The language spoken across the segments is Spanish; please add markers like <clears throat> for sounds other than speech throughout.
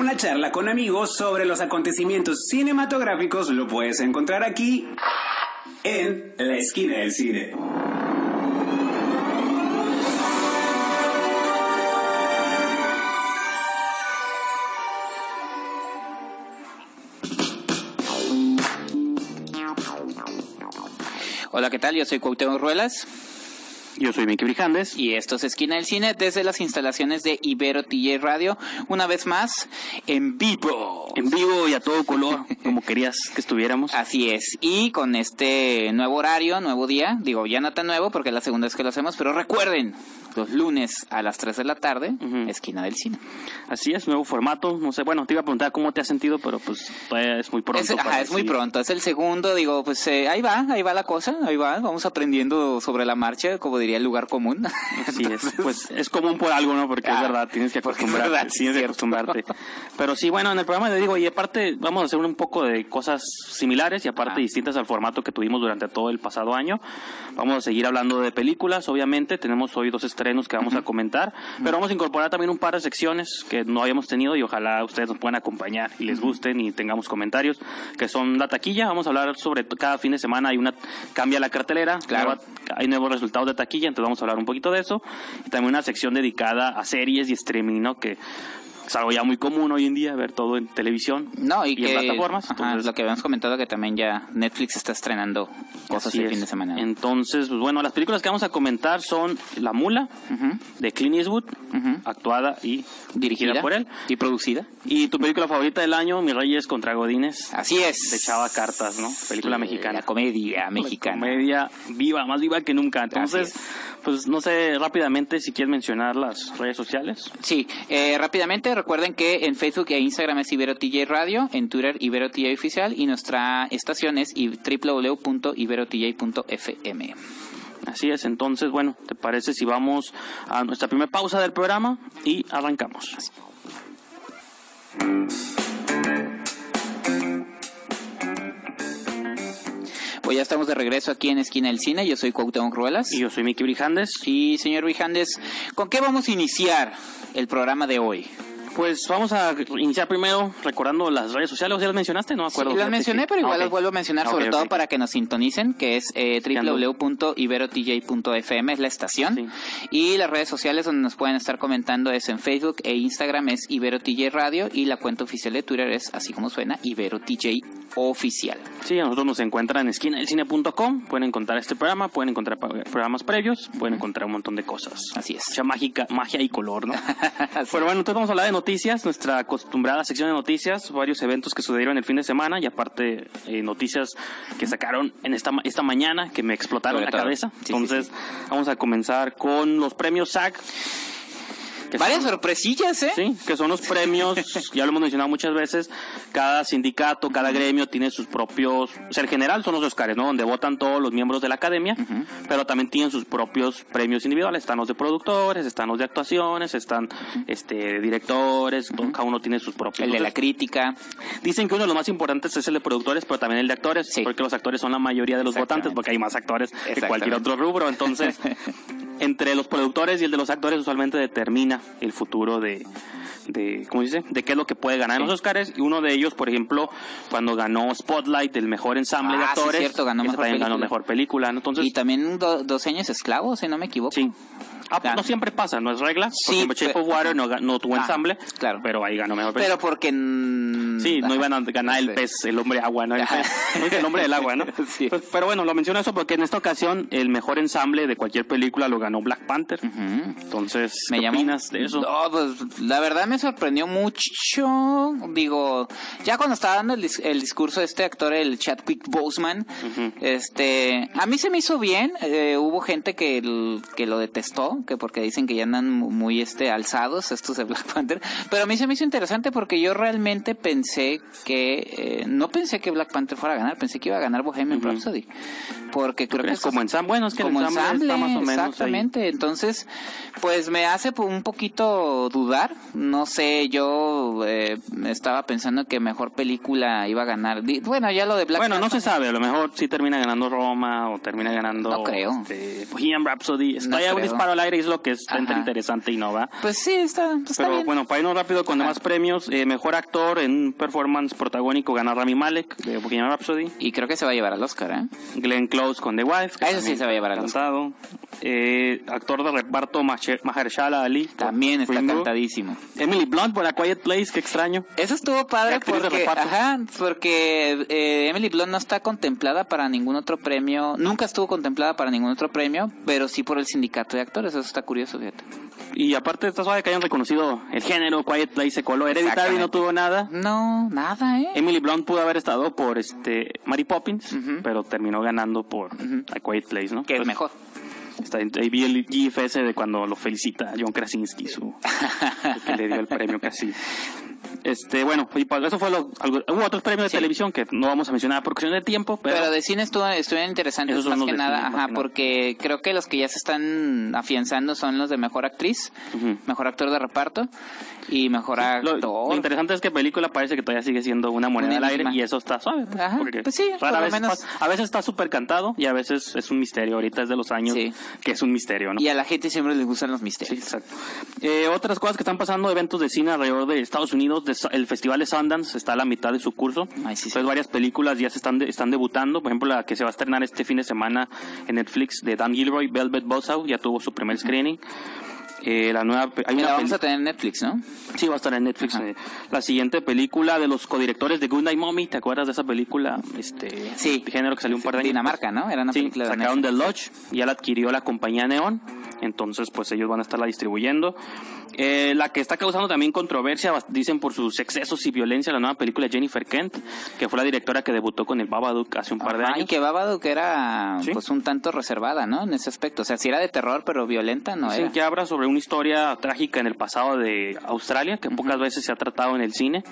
Una charla con amigos sobre los acontecimientos cinematográficos lo puedes encontrar aquí en La Esquina del Cine. Hola, ¿qué tal? Yo soy Cuauhtémoc Ruelas. Yo soy Miki Brijandes. Y esto es Esquina del Cine desde las instalaciones de Ibero TJ Radio. Una vez más, en vivo. En vivo y a todo color, como querías que estuviéramos. Así es. Y con este nuevo horario, nuevo día, digo, ya no tan nuevo porque es la segunda vez que lo hacemos, pero recuerden, los lunes a las 3 de la tarde, Esquina del Cine. Así es, nuevo formato. No sé, bueno, te iba a preguntar cómo te has sentido, pero pues todavía es muy pronto. Es, ajá, es muy pronto, es el segundo, digo, pues eh, ahí va, ahí va la cosa, ahí va, vamos aprendiendo sobre la marcha, como diría el lugar común. <laughs> Así es, pues es común por algo, ¿no? Porque es Ah, verdad, tienes que porque es acostumbrarte. verdad, sí, tienes que acostumbrarte. Pero sí, bueno, en el programa le digo, y aparte vamos a hacer un poco de cosas similares y aparte Ah. distintas al formato que tuvimos durante todo el pasado año. Vamos a seguir hablando de películas, obviamente. Tenemos hoy dos estrenos que vamos a comentar, pero vamos a incorporar también un par de secciones que no habíamos tenido y ojalá ustedes nos puedan acompañar y les gusten y tengamos comentarios, que son la taquilla. Vamos a hablar sobre cada fin de semana hay una cambia la cartelera, Claro. nueva- hay nuevos resultados de taquilla, entonces vamos a hablar un poquito de eso. Y también una sección dedicada a series y streaming, ¿no? Que es algo ya muy común hoy en día, ver todo en televisión No, y, y, que, en plataformas. ajá, entonces- lo que habíamos comentado que también ya Netflix está estrenando cosas el es. fin de semana. Entonces, pues bueno, las películas que vamos a comentar son La Mula, de Clint Eastwood, actuada y Dirigida por él. y producida. Y tu película favorita del año, Mi Reyes contra Godines, Así es. de Chava Cartas, ¿no? Película mexicana. La comedia mexicana. Comedia viva, más viva que nunca. Entonces, pues no sé rápidamente si quieres mencionar las redes sociales. Sí, eh, rápidamente recuerden que en Facebook e Instagram es Ibero TJ Radio, en Twitter Ibero TJ Oficial y nuestra estación es www.iberotj.fm. Así es, entonces, bueno, ¿te parece si vamos a nuestra primera pausa del programa y arrancamos? Pues ya estamos de regreso aquí en Esquina del Cine, yo soy Cuauhtémoc Ruelas. Y yo soy Miki Brijandes. Y señor Vijandes, ¿con qué vamos a iniciar el programa de hoy? Pues vamos a iniciar primero recordando las redes sociales. ¿Ya las mencionaste? No me acuerdo. Sí, las mencioné, pero igual Ah, las vuelvo a mencionar, Ah, sobre todo para que nos sintonicen, que es eh, www.iberotj.fm, es la estación. Sí. Y las redes sociales donde nos pueden estar comentando es en Facebook e Instagram es IberoTJ Radio y la cuenta oficial de Twitter es, así como suena, IberoTJ Oficial. Sí, a nosotros nos encuentran en esquinadelcine.com. Pueden encontrar este programa, pueden encontrar programas previos, pueden encontrar un montón de cosas. Así es. Mucha mágica, magia y color, ¿no? <laughs> Pero bueno, entonces vamos a hablar de noticias, nuestra acostumbrada sección de noticias, varios eventos que sucedieron el fin de semana y aparte eh, noticias que sacaron en esta, esta mañana que me explotaron la cabeza. Sí, sí, entonces vamos a comenzar con los premios SAG. Que Varias son- sorpresillas, ¿eh? Sí, que son los premios, <laughs> ya lo hemos mencionado muchas veces, cada sindicato, cada gremio tiene sus propios, o sea, el general son los Oscars, ¿no? Donde votan todos los miembros de la academia, pero también tienen sus propios premios individuales, están los de productores, están los de actuaciones, están este directores, cada uno tiene sus propios. El de la crítica. Dicen que uno de los más importantes es el de productores, pero también el de actores, Sí. porque los actores son la mayoría de los votantes, porque hay más actores que cualquier otro rubro. Entonces, <laughs> entre los productores y el de los actores usualmente determina el futuro de, de ¿cómo dice? De qué es lo que puede ganar en los Oscars. Y uno de ellos, por ejemplo, cuando ganó Spotlight, el mejor ensamble de Ah, sí, actores, cierto, ganó mejor ganó película. mejor película. ¿no? Entonces, y también do- dos años esclavos, si no me equivoco. sí. Ah, pues Ah. no siempre pasa, no es regla. Sí, Por ejemplo, Shape pe- of Water no, no tuvo Ah, ensamble, claro. pero ahí ganó mejor película. Pero porque... Sí, no iban a ganar el pez, el hombre agua, ¿no? El, pez, el hombre del agua, ¿no? <laughs> Sí. Pues, pero bueno, lo menciono eso porque en esta ocasión el mejor ensamble de cualquier película lo ganó Black Panther. Entonces, Me ¿qué llamó- opinas de eso? No, pues la verdad me sorprendió mucho. Digo, ya cuando estaba dando el, dis- el discurso de este actor, el Chadwick Boseman, este, a mí se me hizo bien. eh, hubo gente que, el- que lo detestó, que porque dicen que ya andan mu- muy este alzados estos de Black Panther. Pero a mí se me hizo interesante porque yo realmente pensé que, eh, no pensé que Black Panther fuera a ganar, pensé que iba a ganar Bohemian Rhapsody. Porque creo que es Como ensamble, bueno, es que como ensamble está más o menos ahí. exactamente. Entonces, pues me hace un poquito dudar. No sé, yo eh, estaba pensando que mejor película iba a ganar. Bueno, ya lo de Black bueno, no se sabe, a lo mejor sí termina ganando Roma o termina ganando No creo. este, Bohemian Rhapsody. Está No ya un disparo al aire es lo que es Ajá. interesante y no va. Pues sí, está, Pero bien. bueno, para irnos rápido con demás premios, eh, mejor actor en un performance protagónico gana Rami Malek de Bohemian Rhapsody, Y creo que se va a llevar al Oscar, ¿eh? Glenn Close con The Wife, Ah, ese sí se va a llevar al cantado, eh, actor de reparto Maher- Mahershala Ali, También está Book. cantadísimo. Emily Blunt por A Quiet Place, qué extraño. Eso estuvo padre porque, ajá, porque eh, Emily Blunt no está contemplada para ningún otro premio, nunca estuvo contemplada para ningún otro premio, pero sí por el sindicato de actores, eso está curioso, fíjate. Y aparte está suave que hayan reconocido el género, Quiet Place se coló, Hereditary no tuvo nada. No, nada, ¿eh? Emily Blunt pudo haber estado por este Mary Poppins, Ujú. pero terminó ganando por Ujú. A Quiet Place, ¿no? que es Pues, mejor. Está, ahí vi el GIF ese de cuando lo felicita John Krasinski, su, el <laughs> que le dio el premio casi. Este, bueno, y pues eso fue lo, algo- hubo otros premios de Sí. televisión que no vamos a mencionar por cuestión de tiempo, pero, Pero, de cine estuvo, estuvieron interesantes más que nada, cine, más ajá, nada. porque creo que los que ya se están afianzando son los de mejor actriz, mejor actor de reparto y mejor lo, actor. lo interesante es que película parece que todavía sigue siendo una moneda al aire y eso está suave. pues, Ajá, porque pues sí, rara por lo vez menos- pasa- a veces está súper cantado y a veces es un misterio. Ahorita es de los años Sí. que es un misterio, ¿no? Y a la gente siempre les gustan los Sí, misterios. exacto. Eh, otras cosas que están pasando, eventos de cine alrededor de Estados Unidos, de- el Festival de Sundance está a la mitad de su curso. Ay, sí, sí. Entonces varias películas ya se están, de- están debutando. Por ejemplo, la que se va a estrenar este fin de semana en Netflix de Dan Gilroy, Velvet Buzzsaw, ya tuvo su primer screening. Eh, la nueva, hay una la vamos a tener en Netflix, ¿no? Sí, va a estar en Netflix. Eh. La siguiente película de los codirectores de Good Night Mommy, ¿te acuerdas de esa película? Este, Sí. de género que salió un par de años. Dinamarca, ¿no? Era una Sí, película de sacaron. The Lodge, ya la adquirió la compañía Neon, entonces pues ellos van a estarla distribuyendo. Eh, la que está causando también controversia, dicen por sus excesos y violencia, la nueva película Jennifer Kent, que fue la directora que debutó con el Babadook hace un par de Ajá, años. y que Babadook era Sí. pues un tanto reservada, ¿no? En ese aspecto. O sea, si era de terror, pero violenta, no Dicen era. que habla sobre una historia trágica en el pasado de Australia, que pocas veces se ha tratado en el cine.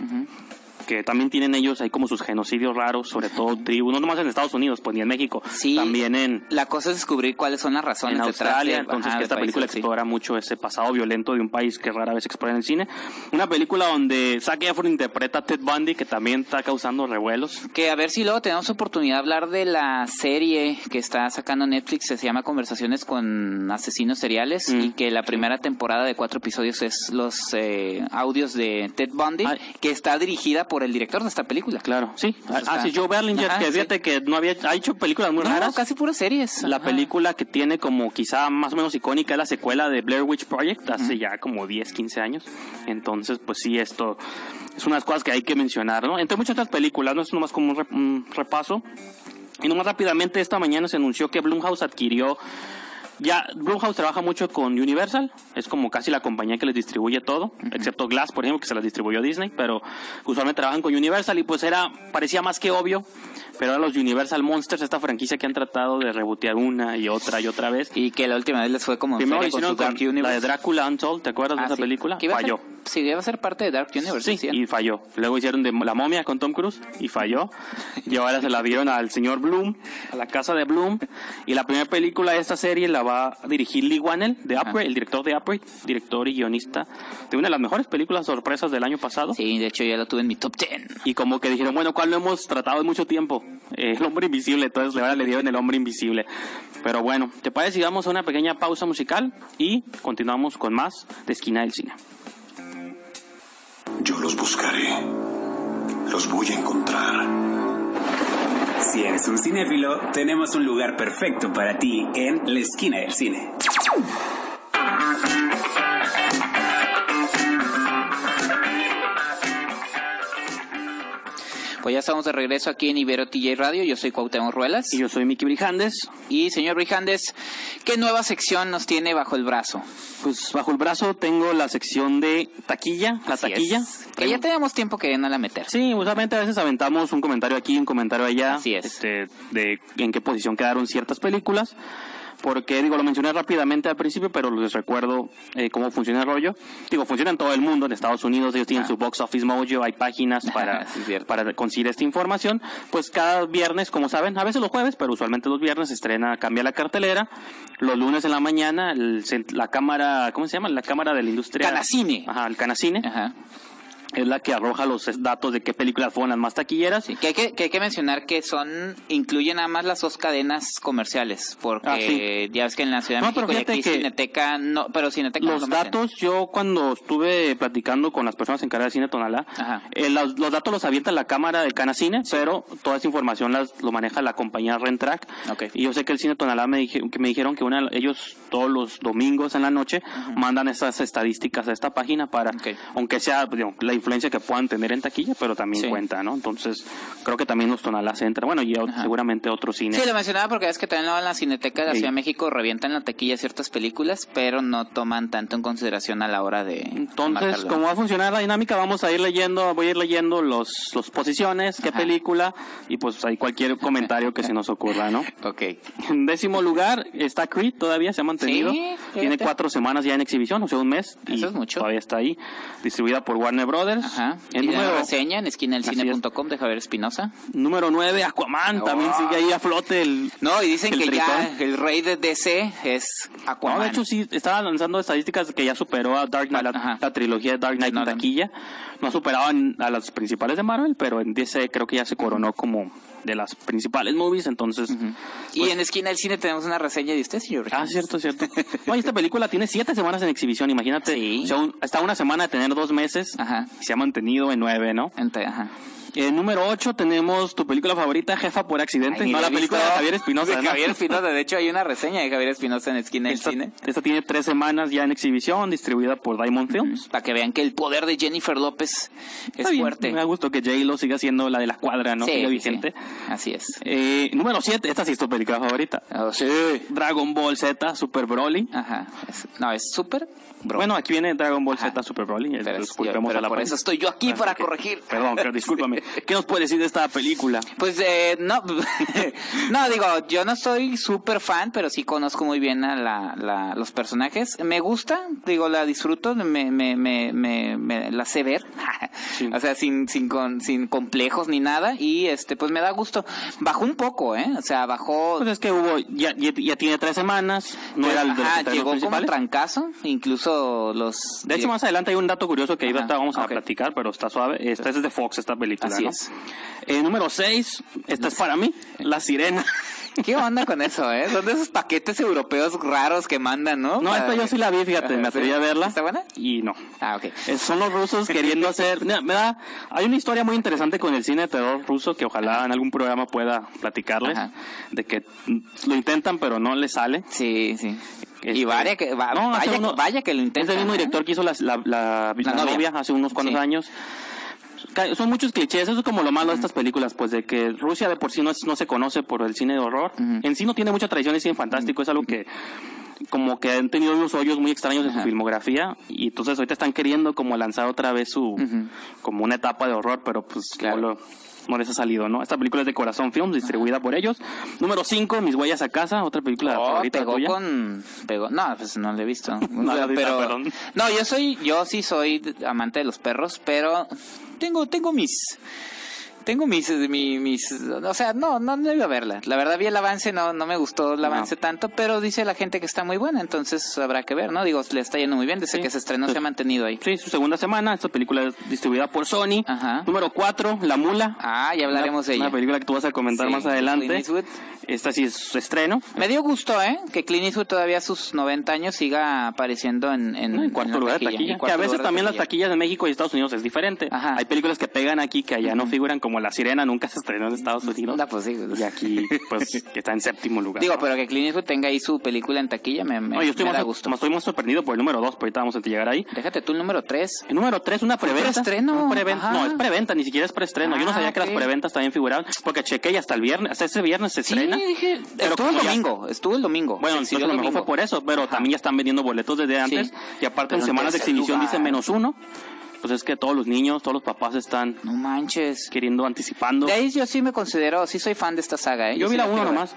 Que también tienen ellos ahí como sus genocidios raros, sobre todo <laughs> tribus, no nomás en Estados Unidos, pues ni en México, Sí. también en, La cosa es descubrir cuáles son las razones en Australia, de- entonces ajá, que esta película países, sí. explora mucho ese pasado violento de un país que rara vez explora en el cine. Una película donde Zac Efron interpreta a Ted Bundy, que también está causando revuelos. Que a ver si luego tenemos oportunidad de hablar de la serie que está sacando Netflix, que se llama Conversaciones con Asesinos Seriales, Mm. y que la primera temporada de cuatro episodios es los eh, audios de Ted Bundy, Ay. que está dirigida por el director de esta película. Claro, sí. Pues ah, sí, Joe Berlinger, Ajá, que sí. fíjate que no había, ha hecho películas muy No, raras. casi puras series. La Ajá. película que tiene como quizá más o menos icónica es la secuela de Blair Witch Project hace ya como 10, 15 años. Entonces, pues sí, esto es unas cosas que hay que mencionar, ¿no? Entre muchas otras películas, no es nomás como un repaso. Y nomás rápidamente esta mañana se anunció que Blumhouse adquirió ya, Blumhouse trabaja mucho con Universal, es como casi la compañía que les distribuye todo, excepto Glass, por ejemplo, que se las distribuyó Disney, pero usualmente trabajan con Universal y pues era, parecía más que obvio, pero ahora los Universal Monsters, esta franquicia que han tratado de rebotear una y otra y otra vez. Y que la última vez les fue como Primero hicieron con la de. Drácula Untold, ¿te acuerdas de Ah, esa sí. película? A Falló. sí, iba a ser parte de Dark Universe. Sí, y falló. Luego hicieron de La momia con Tom Cruise y falló. Y ahora se la dieron al señor Bloom, a la casa de Bloom. Y la primera película de esta serie la va a dirigir Lee Wannell, de Upgrade, el director de Upgrade, director y guionista de una de las mejores películas sorpresas del año pasado. Sí, de hecho ya lo tuve en mi top 10. Y como que dijeron, bueno, ¿cuál lo hemos tratado en mucho tiempo? Eh, el hombre invisible, entonces ahora le dieron el hombre invisible. Pero bueno, ¿te parece si damos a una pequeña pausa musical y continuamos con más de Esquina del Cine? Yo los buscaré. Los voy a encontrar. Si eres un cinéfilo, tenemos un lugar perfecto para ti en la esquina del cine. Pues ya estamos de regreso aquí en Ibero TJ Radio. Yo soy Cuauhtémoc Ruelas. Y yo soy Miki Brijandes. Y señor Brijandes, ¿qué nueva sección nos tiene bajo el brazo? Pues bajo el brazo tengo la sección de taquilla, la Así taquilla. es. Que ya tenemos tiempo que no la meter. Sí, usualmente a veces aventamos un comentario aquí, un comentario allá. Así es. Este, de en qué posición quedaron ciertas películas. Porque, digo, lo mencioné rápidamente al principio, pero les recuerdo eh, cómo funciona el rollo. Digo, funciona en todo el mundo, en Estados Unidos, ellos tienen Ah. su Box Office Mojo, hay páginas <laughs> para, Sí, para conseguir esta información. Pues cada viernes, como saben, a veces los jueves, pero usualmente los viernes se estrena, cambia la cartelera. Los lunes en la mañana, el la cámara, ¿cómo se llama? La cámara de la industria. Canacine. Ajá, el Canacine. Ajá. Es la que arroja los datos de qué películas fueron las más taquilleras. Sí, que hay que, que hay que mencionar que son, incluyen nada más las dos cadenas comerciales, porque Ah, sí. ya ves que en la Ciudad de No, pero México aquí que Cineteca, no, pero Cineteca no Los lo meten. datos, yo cuando estuve platicando con las personas encargadas de Cine Tonalá, eh, los, los datos los avienta la cámara de Canacine, pero toda esa información las, lo maneja la compañía Rentrack. Ok. Y yo sé que el Cine Tonalá me, dije- que me dijeron que una, ellos todos los domingos en la noche mandan esas estadísticas a esta página para, Ok. aunque sea digo, la influencia que puedan tener en taquilla, pero también Sí. cuenta, ¿no? Entonces, creo que también los Tonalás entran. Bueno, y Ajá. seguramente otros cines. Sí, lo mencionaba porque es que también en la Cineteca de la Sí. Ciudad de México revientan la taquilla ciertas películas, pero no toman tanto en consideración a la hora de... Entonces. ¿cómo va a funcionar la dinámica? Vamos a ir leyendo, voy a ir leyendo los, los posiciones, qué Ajá. película, y pues hay cualquier <laughs> comentario que se nos ocurra, ¿no? Ok. En décimo lugar está Creed, todavía se ha mantenido. Sí, Tiene cuatro semanas ya en exhibición, o sea, un mes. y Eso es mucho. Todavía está ahí, distribuida por Warner Brothers. Ajá. En Y número, reseña en esquinaelcine.com de Javier Espinosa. número 9, Aquaman, también Oh. sigue ahí a flote el... No, y dicen El que ya el rey de DC es Aquaman. No, de hecho sí, estaba lanzando estadísticas que ya superó a Dark Knight, la, la trilogía de Dark Knight en taquilla. No superaban a las principales de Marvel, pero en DC creo que ya se coronó como de las principales movies, entonces... Y en Esquina del Cine tenemos una reseña de usted, señor. Ah, cierto, cierto. Y esta película tiene siete semanas en exhibición, imagínate. Sí. O sea, un- está una semana de tener dos meses Ajá. y se ha mantenido en nueve, ¿no? Ente- ajá. En número ocho tenemos tu película favorita, Jefa por accidente. Ay, no, la película de Javier Espinosa. De ¿no? Javier Espinosa. De hecho, hay una reseña de Javier Espinosa en Esquina del Esta, Cine. esta tiene tres semanas ya en exhibición, distribuida por Diamond Films. Para que vean que el poder de Jennifer López es Está bien, fuerte. Me da gusto que J-Lo siga siendo la de la cuadra, ¿no? Sí, Siga vigente. sí. Así es. Eh, número 7, esta sí es tu película favorita. Oh, sí. Dragon Ball Z, Super Broly. Ajá. Es- no, es súper. bro. Bueno, aquí viene Dragon Ball Ajá. Z, Super Broly. Pero es- yo- a la pero por prensa. eso estoy yo aquí, Ah, para corregir. Perdón, pero discúlpame. ¿Qué nos puede decir de esta película? Pues eh, no, <laughs> no digo, yo no soy súper fan, pero sí conozco muy bien a la, la- los personajes. Me gusta, digo, la disfruto, me, me, me, me, me la sé ver, <laughs> Sí. o sea, sin, sin, con, sin complejos ni nada, y este, pues me da gusto. Bajó un poco, ¿eh? O sea, bajó. Pues es que hubo, ya, ya, ya tiene tres semanas, no era el de los Ajá, llegó como trancazo, incluso los. De hecho, más adelante hay un dato curioso que ahorita vamos a platicar, pero está suave. Esta es de Fox, esta película, Así ¿no? es. Eh, número 6, esta es para mí, La Sirena. <laughs> ¿Qué onda con eso, eh? Son de esos paquetes europeos raros que mandan, ¿no? No, esta yo sí la vi, fíjate, me atreví a verla. ¿Está buena? Y no. Ah, ok. Eh, Son los rusos queriendo <laughs> hacer... Mira, me da... Hay una historia muy interesante con el cine de terror ruso que ojalá en algún programa pueda platicarles. Ajá. De que lo intentan pero no les sale. Sí, sí. Este, y vaya que, va- no, vaya, uno- vaya que lo intenta. Es el mismo director que hizo la, la, la- la novia. novia. hace unos cuantos Sí. años. Son muchos clichés, eso es como lo malo de estas películas, pues de que Rusia de por sí no, es- no se conoce por el cine de horror. En sí no tiene mucha tradición de cine fantástico, es algo que como que han tenido unos hoyos muy extraños en su filmografía y entonces ahorita están queriendo como lanzar otra vez su como una etapa de horror, pero pues Claro. no, lo- no les ha salido, ¿no? Esta película es de Corazón Films, distribuida por ellos. Número 5, Mis huellas a casa, otra película Oh, favorita pegó tuya. con pegó no pues no lo he visto <laughs> No la pero perdón. no yo soy yo sí soy amante de los perros pero tengo tengo mis tengo mis, mi- mis, o sea, no, no, no iba a verla. La verdad vi el avance, no, no me gustó el avance tanto, pero dice la gente que está muy buena, entonces habrá que ver, ¿no? Digo, le está yendo muy bien desde Sí. que se estrenó, Pues- se ha mantenido ahí. Sí, su segunda semana. Esta película es distribuida por Sony. Ajá. Número 4, La Mula. Ah, ya hablaremos una, de ella. Una película que tú vas a comentar Sí, más adelante. Esta sí es su estreno. Me dio gusto, ¿eh? Que Clint Eastwood todavía a sus 90 años siga apareciendo en, en, En cuarto la lugar de taquilla, en Que a veces también las taquilla. taquillas de México y Estados Unidos es diferente. Ajá. Hay películas que pegan aquí que allá no figuran, como La Sirena nunca se estrenó en Estados Unidos. No, pues sí. Y aquí, <laughs> pues, que está en séptimo lugar. Digo, ¿no? pero que Clint Eastwood tenga ahí su película en taquilla me, me, No, yo estoy me más, da gusto. más- estoy más sorprendido por el número 2, pero ahorita vamos a llegar ahí. Déjate tú el número 3. El número 3, una preventa. ajá. No, es preventa, ni siquiera es preestreno. Yo no Ah, sabía que las preventas también figuraban, porque chequé y hasta el viernes, hasta ese viernes se Sí, estrena. dije, Pero estuvo el ya- domingo, estuvo el domingo. Bueno, entonces lo mejor fue por eso, pero también ya están vendiendo boletos desde antes. Y aparte en Pero en semanas de exhibición lugar. dice menos uno. Pues es que todos los niños, todos los papás están No manches. queriendo, anticipando. De ahí yo sí me considero, sí soy fan de esta saga, ¿eh? Yo vi la uno nomás.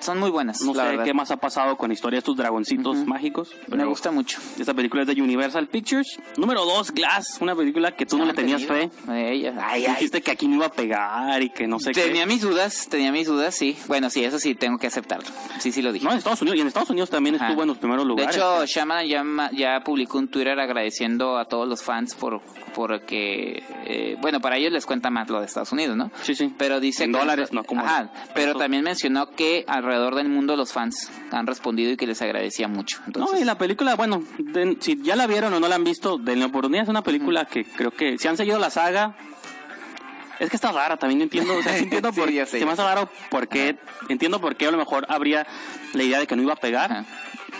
Son muy buenas, No la sé verdad. qué más ha pasado con la historia de estos dragoncitos mágicos. Me gusta mucho. Esta película es de Universal Pictures. Número 2, Glass, una película que tú no le tenías fe. De ella. Ay, ay. Dijiste que aquí no iba a pegar y que no sé Tenía qué. mis dudas, tenía mis dudas, sí. Bueno, sí, eso sí, tengo que aceptarlo. Sí, sí lo dije. No, en Estados Unidos. Y en Estados Unidos también Ajá. estuvo en los primeros De lugares. hecho, Shaman ya, ma- ya publicó un Twitter agradeciendo a todos los fans por porque eh, bueno para ellos les cuenta más lo de Estados Unidos no Sí, sí. pero dice En que- dólares, no como- Ajá, pero también mencionó que alrededor del mundo los fans han respondido y que les agradecía mucho entonces No, y la película, bueno, si ya la vieron o no la han visto, denle oportunidad. Es una película que creo que si han seguido la saga, es que está rara, también entiendo, o sea, sí entiendo <laughs> Sí, por, ya sé, se me hace raro porque, entiendo por qué a lo mejor habría la idea de que no iba a pegar, Ajá.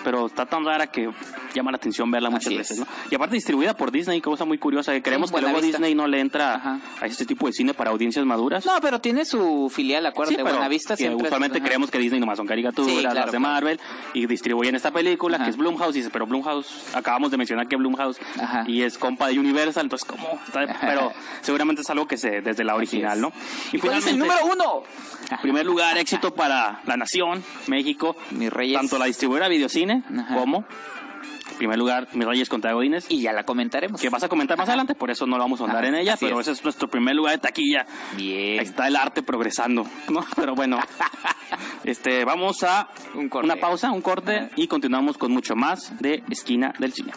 pero está tan rara que llama la atención verla muchas Así veces, es. ¿no? Y aparte distribuida por Disney, cosa muy curiosa, que creemos que luego Vista. Disney no le entra Ajá. a este tipo de cine para audiencias maduras. no pero tiene su filial acuérdate Sí, Buenavista que siempre usualmente creemos que Disney nomás son caricaturas, Sí, claro, las de. Marvel, y distribuyen esta película, Ajá. que es Blumhouse, y dices, pero Blumhouse, acabamos de mencionar que Blumhouse Ajá. y es compa de Universal, entonces, ¿cómo? <laughs> Pero seguramente es algo que se, desde la original, ¿no? ¿Y cuál es el número uno primer lugar, <laughs> éxito para la nación, México, Mis Reyes. tanto la distribuidora Videocine como, primer lugar, Mis Reyes contra Godines, y ya la comentaremos que vas a comentar más Ajá. adelante, por eso no lo vamos a ahondar Ajá, en ella, pero es. ese es nuestro primer lugar de taquilla. bien Ahí está el arte progresando, ¿no? <laughs> Pero bueno, este, vamos a Un una pausa, un corte y continuamos con mucho más de Esquina del Cine.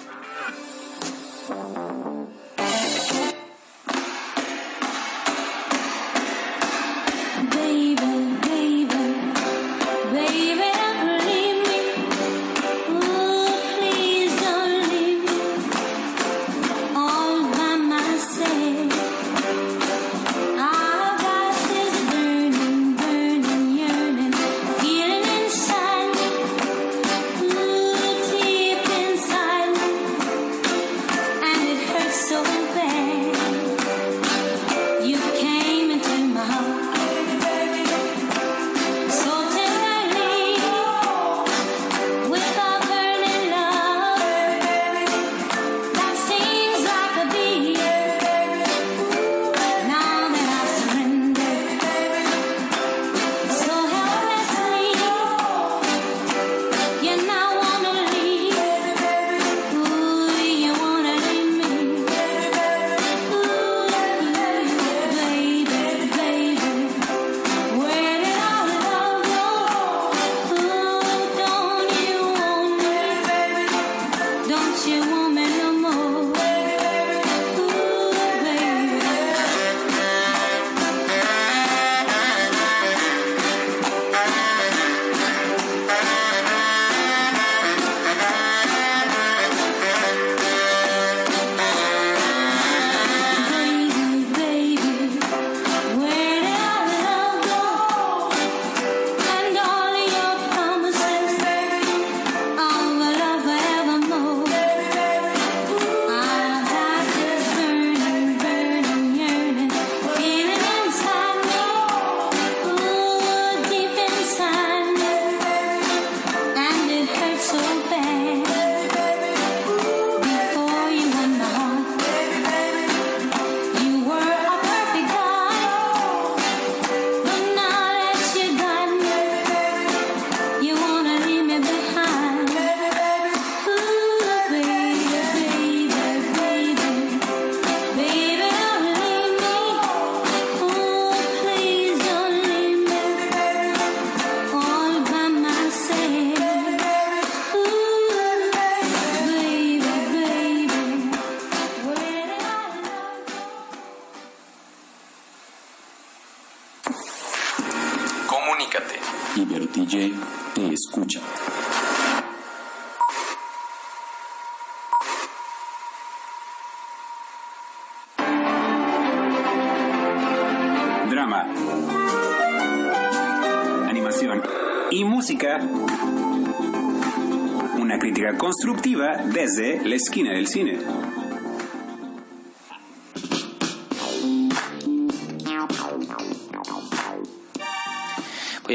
Una crítica constructiva desde la esquina del cine.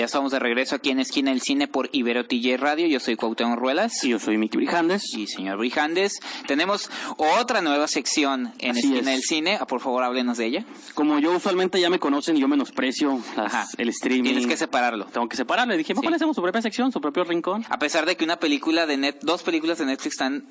Ya estamos de regreso aquí en Esquina del Cine por Ibero TJ Radio. Yo soy Cuauhtémoc Ruelas. Y yo soy Miki Brijandes. Y señor Brijandes, tenemos otra nueva sección en Así Esquina es. del Cine. Ah, Por favor, háblenos de ella. Como yo usualmente ya me conocen y yo menosprecio las- el streaming. Tienes que separarlo. Tengo que separarle. Dije, ¿por qué Sí. le hacemos su propia sección, su propio rincón? A pesar de que una película de net, dos películas de Netflix están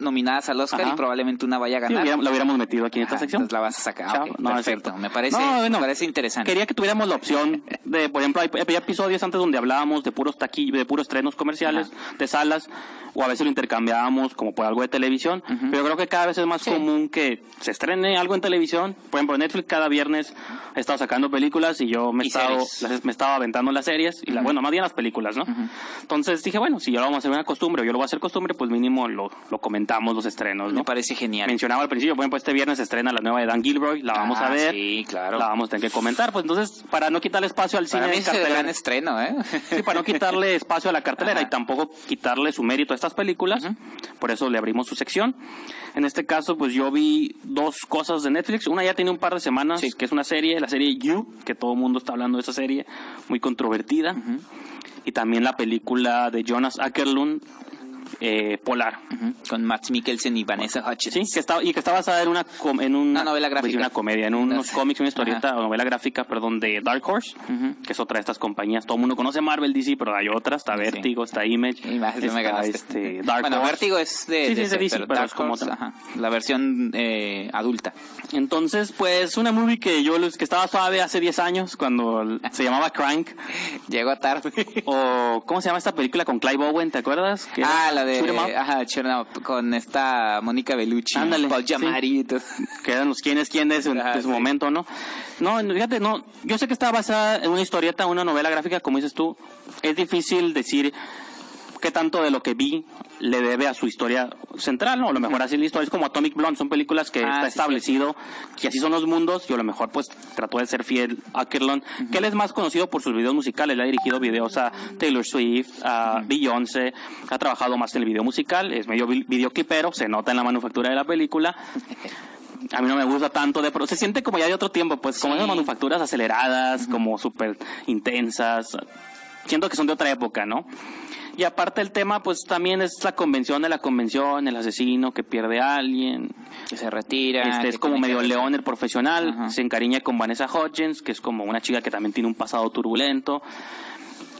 nominadas al Oscar Ajá. y probablemente una vaya a Sí, ganar. hubiéramos- la hubiéramos metido aquí en esta Ajá, sección. la vas a sacar. Chao. Ok, No, perfecto. Me parece, No, bueno, me parece interesante. Quería que tuviéramos la opción de, por ejemplo, hay, hay episodios antes donde hablábamos de puros taqui, de puros estrenos comerciales, de salas, o a veces lo intercambiábamos como por algo de televisión. Pero creo que cada vez es más Sí. común que se estrene algo en televisión. Por ejemplo, Netflix cada viernes ha estado sacando películas y yo me, he estado, las- me estaba aventando las series, y la, bueno, más bien las películas, ¿no? Entonces dije, bueno, si ya lo vamos a hacer una costumbre, o yo lo voy a hacer costumbre, pues mínimo lo, lo comentamos los estrenos, ¿no? Me parece genial. mencionaba al principio, por ejemplo, este viernes se estrena la nueva de Dan Gilroy, la vamos Ah, a ver. sí, claro. La vamos a tener que comentar, pues entonces, para no quitarle espacio al Para cine de el gran cartelera. estreno, ¿eh? Sí, para no quitarle espacio a la cartelera Ajá. y tampoco quitarle su mérito a estas películas. Por eso le abrimos su sección. En este caso, pues yo vi dos cosas de Netflix. Una ya tiene un par de semanas, Sí. que es una serie, la serie You, que todo el mundo está hablando de esa serie, muy controvertida. Y también la película de Jonas Ackerlund, eh, Polar. Con Max Mikkelsen y Vanessa Hutchins. Sí, que está, y que está basada en una, com- en una, Una novela pues, gráfica. una comedia, en unos cómics, una historieta, o novela gráfica, perdón, de Dark Horse, que es otra de estas compañías. Todo el mundo conoce Marvel, DC, pero hay otras, está Sí. Vertigo, está Image, me está ganaste. este, Dark bueno, Horse. Vértigo es de, Sí, de DC, pero pero Dark es como Horse, otra. ajá, la versión eh, adulta. Entonces, pues, una movie que yo, que estaba suave hace 10 años, cuando se llamaba Crank, <laughs> Llegó tarde. o, ¿cómo se llama esta película con Clive Owen, te acuerdas? Que ah, era la de Up. ajá, Up, con esta Mónica Bellucci, Ándale, Paul sí. Giamatti todo. que eran los quién es quién de su, Ajá, de su sí. momento, ¿no? No, fíjate, no, yo sé que está basada en una historieta, una novela gráfica, como dices tú, es difícil decir qué tanto de lo que vi le debe a su historia central, ¿no? A lo mejor así la historia es como Atomic Blonde, son películas que Ah, está sí, establecido que así son los mundos y a lo mejor pues trató de ser fiel a Ackerlund, que él es más conocido por sus videos musicales, le ha dirigido videos a Taylor Swift, a Beyoncé, ha trabajado más en el video musical, es medio vi- videoclipero, se nota en la manufactura de la película. A mí no me gusta tanto de pero se siente como ya de otro tiempo, pues como Sí. esas manufacturas aceleradas, como súper intensas. Siento que son de otra época, ¿no? Y aparte el tema, pues también es la convención de la convención, el asesino que pierde a alguien. Que se retira. Este es como medio león el profesional, Ajá. se encariña con Vanessa Hudgens, que es como una chica que también tiene un pasado turbulento.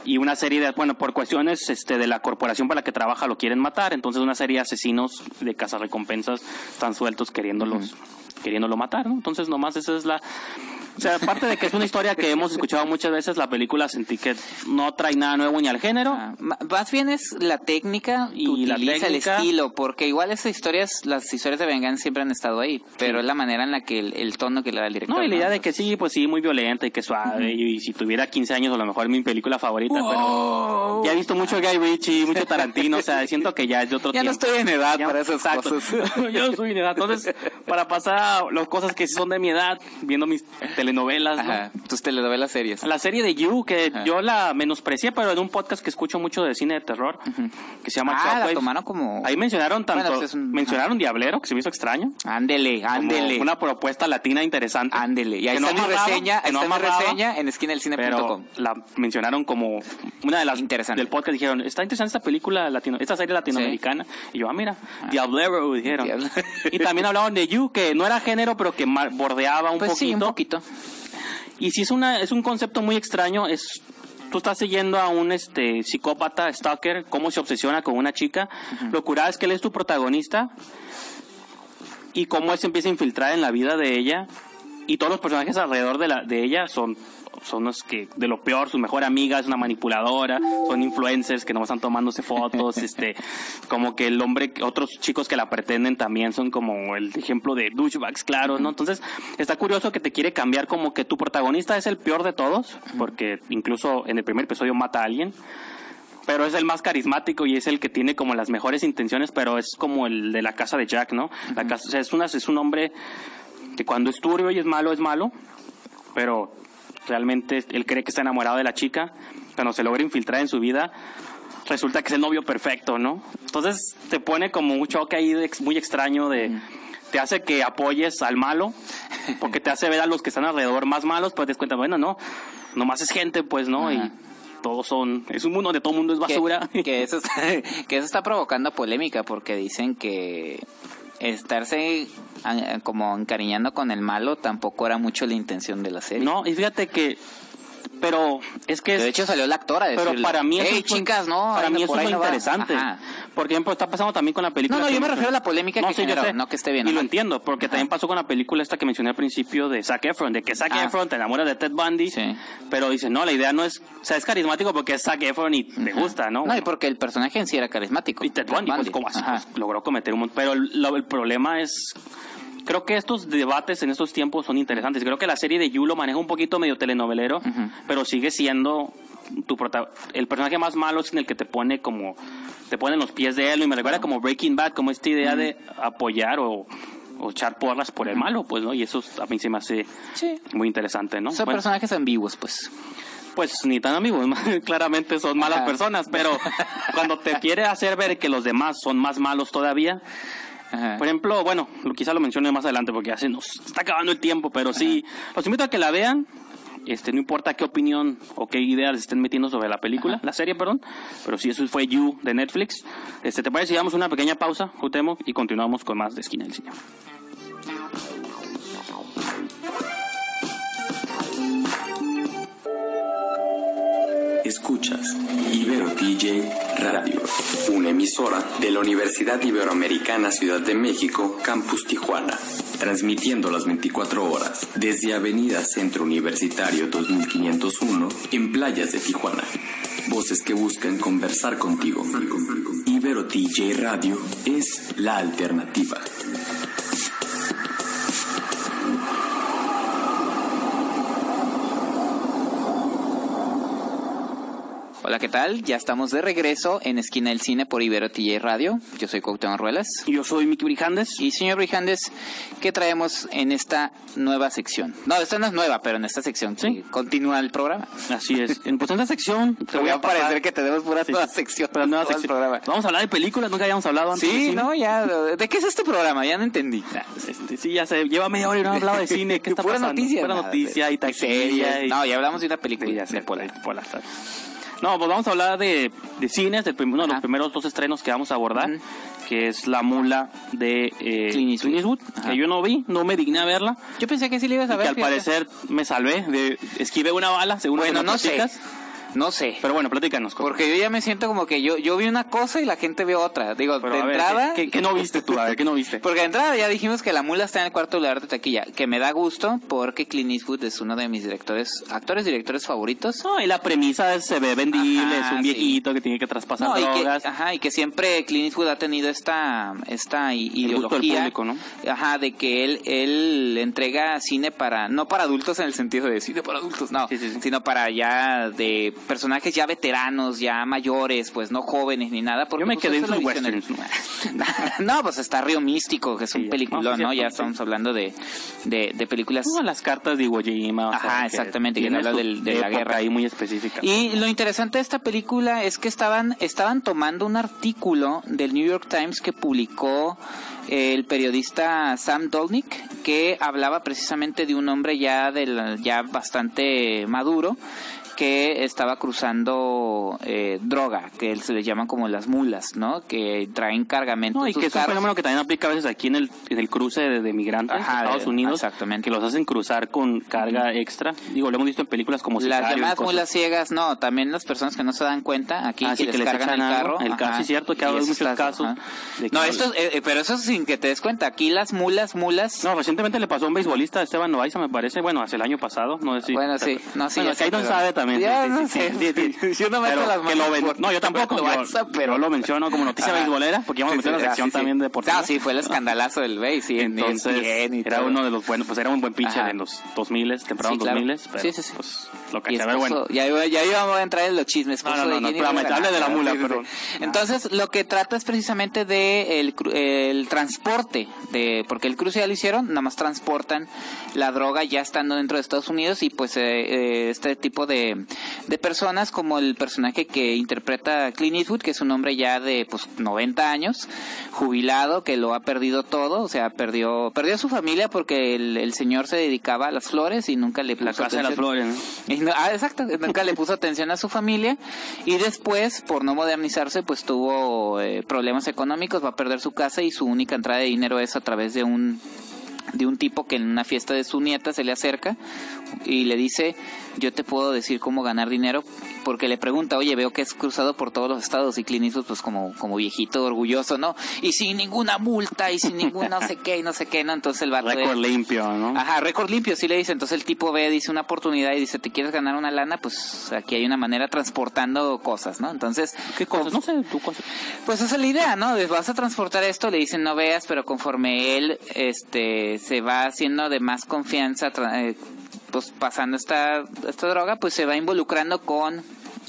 Y una serie de, bueno, por cuestiones este, de la corporación para la que trabaja lo quieren matar, entonces una serie de asesinos de cazarrecompensas están sueltos queriéndolos, queriéndolo matar, ¿no? Entonces nomás esa es la... O sea, aparte de que es una historia que hemos escuchado muchas veces, la película sentí que no trae nada nuevo ni al género. Ah, Más bien es la técnica Y la técnica. el estilo, porque igual esas historias, las historias de venganza siempre han estado ahí, pero es la manera en la que el, el tono que le da el director. No, y la idea de que sí, pues sí, muy violenta y que suave. y, si tuviera 15 años, a lo mejor es mi película favorita. Pero ya he visto mucho Guy Ritchie, mucho Tarantino. o sea, siento que ya es de otro Ya no tiempo. estoy en edad Ya- para esas exacto. cosas. <laughs> Yo no estoy en edad. Entonces, para pasar a las cosas que sí son de mi edad, viendo mis telenovelas, ¿no? Ajá, tus telenovelas series. La serie de You, que Ajá. yo la menosprecié, pero en un podcast que escucho mucho de cine de terror, que se llama Ah, la tomaron como... Ahí mencionaron tanto, Bueno, pues un- mencionaron Diablero, que se me hizo extraño. Ándele, ándele. Una propuesta latina interesante. Ándele. Y ahí Que no está mi amarraba, reseña, que no está mi amarraba, reseña en esquinadelcine.com. pero la mencionaron como una de las Interesante. del podcast dijeron está interesante esta película latino esta serie latinoamericana y yo ah mira Diablero dijeron Diablo. <laughs> y también hablaban de You que no era género pero que bordeaba un Pues poquito sí, un poquito. Y si es una es un concepto muy extraño es tú estás siguiendo a un este psicópata stalker cómo se obsesiona con una chica. Lo curada es que él es tu protagonista y cómo él se empieza a infiltrar en la vida de ella. Y todos los personajes alrededor de la de ella son son los que de lo peor su mejor amiga es una manipuladora son influencers que no están tomándose fotos <laughs> este como que el hombre otros chicos que la pretenden también son como el ejemplo de douchebags claro no entonces está curioso que te quiere cambiar como que tu protagonista es el peor de todos porque incluso en el primer episodio mata a alguien pero es el más carismático y es el que tiene como las mejores intenciones, pero es como el de la casa de Jack, ¿no? La casa, o sea, es, una, es un hombre que cuando es turbio y es malo, es malo, pero realmente él cree que está enamorado de la chica, cuando se logra infiltrar en su vida, resulta que es el novio perfecto, ¿no? Entonces te pone como un choque ahí de muy extraño de... Te hace que apoyes al malo, porque te hace ver a los que están alrededor más malos, pues te das cuenta, bueno, no, nomás es gente, pues, ¿no? Ajá. Y todos son, es un mundo donde todo el mundo es basura. Que, que eso está, <laughs> que eso está provocando polémica porque dicen que estarse ah, como encariñando con el malo tampoco era mucho la intención de la serie. No, y fíjate que Pero es que es, De hecho salió la actora pero decirle, para mí eso "Ey, es lo- chicas, no, para mí no- eso es no va". interesante. Ajá. Por ejemplo, está pasando también con la película. No, no, yo me refiero a la polémica que sí, yo generó, sé. no que esté bien Y lo mal. entiendo, porque también pasó con la película esta que mencioné al principio de Zac Efron, de que Zac Ah. Efron te enamora de Ted Bundy, Sí. pero dice, no, la idea no es, o sea, es carismático porque es Zac Efron y te gusta, ¿no? No, y porque el personaje en sí era carismático. Y Ted Bundy, pues, como así, pues, logró cometer un montón. Pero el, lo- el problema es. Creo que estos debates en estos tiempos son interesantes. Creo que la serie de You lo maneja un poquito medio telenovelero, pero sigue siendo tu prota- el personaje más malo es en el que te pone como te pone en los pies de él y me recuerda como Breaking Bad, como esta idea de apoyar o, o echar porras por el malo, pues, ¿no? Y eso a mí se me hace Sí. muy interesante, ¿no? Son Bueno, personajes ambiguos, pues. pues ni tan amigos, <laughs> claramente son malas personas, pero cuando te quiere hacer ver que los demás son más malos todavía, Ajá. por ejemplo, bueno, quizá lo mencione más adelante porque ya se nos está acabando el tiempo, pero sí, los invito a que la vean. Este, no importa qué opinión o qué idea les estén metiendo sobre la película, la serie, perdón, pero sí, eso fue You de Netflix. Este, ¿te parece si damos una pequeña pausa, Jutemo, y continuamos con más de Esquina del Cine? Escuchas Ibero DJ Radio, una emisora de la Universidad Iberoamericana Ciudad de México, Campus Tijuana, transmitiendo las 24 horas desde Avenida Centro Universitario 2501 en playas de Tijuana. Voces que buscan conversar contigo. Ibero DJ Radio es la alternativa. Hola, ¿qué tal? Ya estamos de regreso en Esquina del Cine por Ibero TJ Radio. Yo soy Cuauhtémoc Ruelas. Yo soy Miki Brijandes. Y señor Brijandes, ¿qué traemos en esta nueva sección? No, esta no es nueva, pero en esta sección Sí. continúa el programa. Así es. En, pues en esta sección <laughs> te voy a pasar- que tenemos puras Sí, nuevas sí. secciones. Pero nueva sección. programa. Vamos a hablar de películas, nunca habíamos hablado antes. Sí, no, ya. ¿De qué es este programa? Ya no entendí. Este, sí, ya se lleva media hora y no hemos hablado de cine. ¿Qué <laughs> está Pura pasando? noticia. Pura nada, noticia y taquilla. y- No, ya hablamos de una película Sí, ya sé, de Polar. Polar. No, pues vamos a hablar de, de cines, de uno de los primeros dos estrenos que vamos a abordar, que es La Mula de eh, Clint Eastwood. Clint Eastwood, Ajá. que yo no vi, no me digné a verla, Yo pensé que sí le ibas a y ver. que al parecer me salvé, de, esquivé una bala, según Bueno, no sé. platicas. No sé. Pero bueno, platícanos. Porque yo ya me siento como que yo, yo vi una cosa y la gente vio otra. Digo, Pero, de a ver, entrada. ¿qué, qué- qué no viste tú? A ver, ¿qué no viste? Porque de entrada ya dijimos que la mula está en el cuarto lugar de taquilla, que me da gusto porque Clint Eastwood es uno de mis directores, actores directores favoritos. No, y la premisa es se ve vendible, Ajá, es un sí. viejito que tiene que traspasar No, y que, ajá, y que siempre Clint Eastwood ha tenido esta, esta i- El ideología, público, ¿no? ajá, de que él, él entrega cine para, no para adultos en el sentido de cine para adultos, no, Sí, sí, sí. sino para ya de personajes ya veteranos, ya mayores, pues no jóvenes ni nada. Porque Yo me pues, quedé en sus westerns. <laughs> no, pues está Río Místico, que es Sí, un peliculón, No, Ya estamos hablando de, de, de películas. No, las cartas de Iwo Jima. o sea, Ajá, exactamente, que habla del- de la guerra. ahí muy específica. Y lo interesante de esta película es que estaban, estaban tomando un artículo del New York Times que publicó eh, el periodista Sam Dolnick, que hablaba precisamente de un hombre ya, del, ya bastante maduro que estaba cruzando eh, droga, que se les llaman como las mulas, ¿no? Que traen cargamento No, en y sus que es un fenómeno que también aplica a veces aquí en el, en el cruce de, de migrantes Ajá, de Estados de- Unidos. exactamente. Que los hacen cruzar con carga extra. Digo, lo hemos visto en películas como Las cosas. mulas ciegas, no, también las personas que no se dan cuenta, aquí Ah, que sí, les que les cargan el echan algo. carro. El ajá, sí, es cierto que esos muchos casos de No, esto, es- eh, eh, pero eso sin que te des cuenta, aquí las mulas, mulas, No, recientemente le pasó a un beisbolista, Esteban Loaiza, me parece, bueno, hace el año pasado, no sé si... Bueno, sí, <laughs> no, sí, Bueno, ya ahí sé, no sabe también. Ya sí, no sí, sí, yo no meto Pero las lo manos por- No, yo <laughs> tampoco, yo, WhatsApp, pero- yo lo menciono como noticia Ajá. beisbolera, porque ya vamos a meter la sí, sección también deportiva. Ah, sí, fue el escandalazo del Bay, sí, en Entonces, era todo. uno de los buenos, pues era un buen pitcher Ajá. en los 2000, tempranos Sí, claro. 2000, pero Sí, sí, sí. pues lo que Y a ver, bueno. ya, ya íbamos a entrar en los chismes. No, no, de no, hable de la Ah, mula, pero-. Entonces, lo que trata es precisamente de el transporte, de porque el cruce ya lo hicieron, nada más transportan la droga ya estando dentro de Estados Unidos y pues eh, eh, este tipo de, de personas como el personaje que interpreta Clint Eastwood, que es un hombre ya de pues 90 años, jubilado, que lo ha perdido todo, o sea, perdió perdió a su familia porque el, el señor se dedicaba a las flores y nunca le puso de las atención. flores, ¿no? Y no- ah, exacto, nunca le puso atención a su familia y después, por no modernizarse, pues tuvo eh, problemas económicos, va a perder su casa y su única entrada de dinero es a través de un de un tipo que en una fiesta de su nieta se le acerca y le dice yo te puedo decir cómo ganar dinero, porque le pregunta, oye, veo que es cruzado por todos los estados y Clint Eastwood, pues como, como viejito orgulloso, ¿no? Y sin ninguna multa y sin ningún no sé qué y no sé qué, ¿no? Entonces el vato... Récord limpio, ¿no? Ajá, récord limpio, sí le dice. Entonces el tipo ve, dice una oportunidad y dice, ¿te quieres ganar una lana? Pues aquí hay una manera transportando cosas, ¿no? Entonces, ¿Qué cosas? No sé, tu cosa. pues esa es la idea, ¿no? Vas a transportar esto, le dicen no veas, pero conforme él este se va haciendo de más confianza, tra- eh, pues pasando esta, esta droga, pues se va involucrando con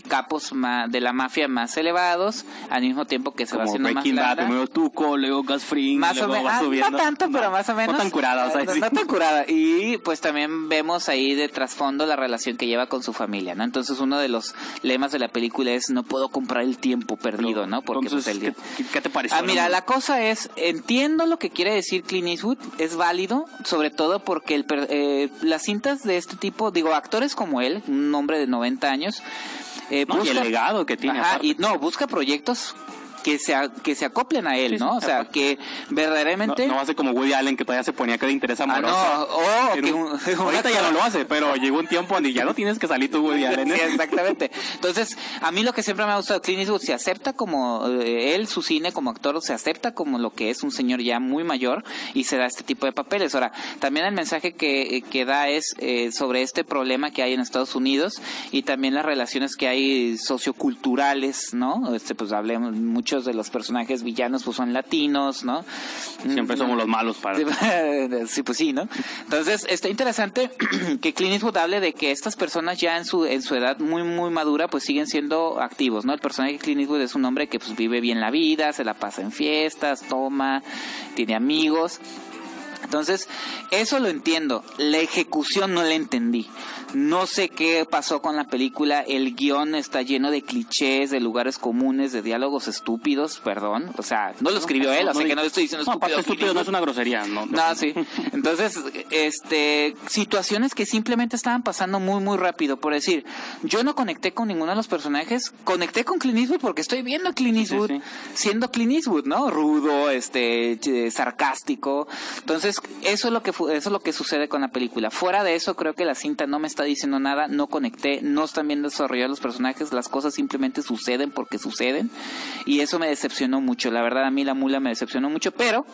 capos ma- de la mafia más elevados, al mismo tiempo que se va Como haciendo más blanda. primero Tuco, luego Gus Fring, Más o luego menos, va ah, no subiendo. tanto, pero más o menos. No tan curada, o sea, no, sí. no tan curada. Y pues también vemos ahí de trasfondo la relación que lleva con su familia, ¿no? Entonces uno de los lemas de la película es no puedo comprar el tiempo perdido, ¿no? Porque Entonces, pues, el ¿qué, qué te pareció? Ah, mira, la cosa es, entiendo lo que quiere decir Clint Eastwood, es válido, sobre todo porque el, eh, las cintas de este tipo, digo, actores como él, un hombre de 90 años, eh, No, y el legado que tiene, Ajá, y no, busca proyectos que se, a- que se acoplen a él, ¿no? O sea, que No, verdadeamente... no hace como Woody Allen que todavía se ponía que de interés Ah, amoroso. no, oh, que un- un- <laughs> ahorita ya no lo hace, pero llegó un tiempo donde ya no tienes que salir tu Woody Allen. Sí, ¿eh? exactamente. Entonces, a mí lo que siempre me ha gustado de Clint Eastwood, se acepta como eh, él, su cine como actor, se acepta como lo que es un señor ya muy mayor y se da este tipo de papeles. Ahora, también el mensaje que, que da es eh, sobre este problema que hay en Estados Unidos y también las relaciones que hay socioculturales, ¿no? Este, pues hablemos, muchos de los personajes villanos pues son latinos, ¿no? Siempre Mm, somos los malos para... <laughs> Sí, pues sí, ¿no? Entonces, está interesante <clears throat> que Clint Eastwood hable de que estas personas ya en su, en su edad muy, muy madura, pues siguen siendo activos, ¿no? El personaje de Clint Eastwood es un hombre que pues vive bien la vida, se la pasa en fiestas, toma, tiene amigos. Entonces, eso lo entiendo. La ejecución no la entendí. No sé qué pasó con la película. El guion está lleno de clichés, de lugares comunes, de diálogos estúpidos, perdón. O sea, no lo escribió él, o sea que no le estoy diciendo No, aparte estúpido. estúpido no es una grosería, ¿no? No, sí. Entonces, este, situaciones que simplemente estaban pasando muy, muy rápido. Por decir, yo no conecté con ninguno de los personajes. Conecté con Clint Eastwood porque estoy viendo a Clint sí, Eastwood sí. siendo Clint Eastwood, ¿no? Rudo, este, sarcástico. Entonces, eso es lo que eso es lo que sucede con la película. Fuera de eso, creo que la cinta no me está diciendo nada. No conecté, no están bien desarrollados los personajes. Las cosas simplemente suceden porque suceden. Y eso me decepcionó mucho. La verdad, a mí la mula me decepcionó mucho, pero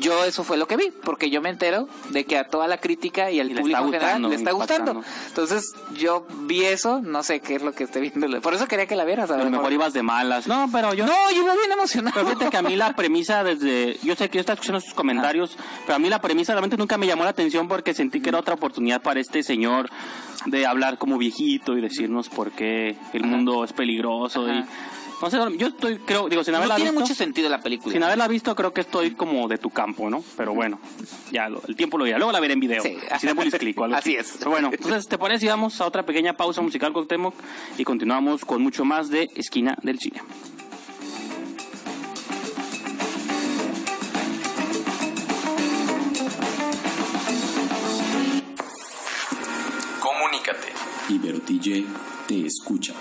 yo eso fue lo que vi, porque yo me entero de que a toda la crítica y al Y público general le está gustando. impactando. Entonces yo vi eso, no sé qué es lo que esté viendo. Por eso quería que la vieras. A A lo mejor ibas de malas. No, pero yo... No, yo iba bien emocionado. Pero fíjate que a mí la premisa desde... Yo sé que yo estaba escuchando sus comentarios, pero a mí la premisa realmente nunca me llamó la atención porque sentí que era otra oportunidad para este señor de hablar como viejito y decirnos por qué el mundo es peligroso y... No sé, yo estoy, creo, digo, sin no haberla tiene visto... mucho sentido la película. Sin haberla visto, creo que estoy como de tu campo, ¿no? Pero bueno, ya lo- el tiempo lo dirá. Luego la veré en video. Sí. Click algo <laughs> Así es. Pero bueno, entonces, ¿te parece? si Vamos a otra pequeña pausa musical con Temoc y continuamos con mucho más de Esquina del Cine. Comunícate. Ibero TJ te escucha.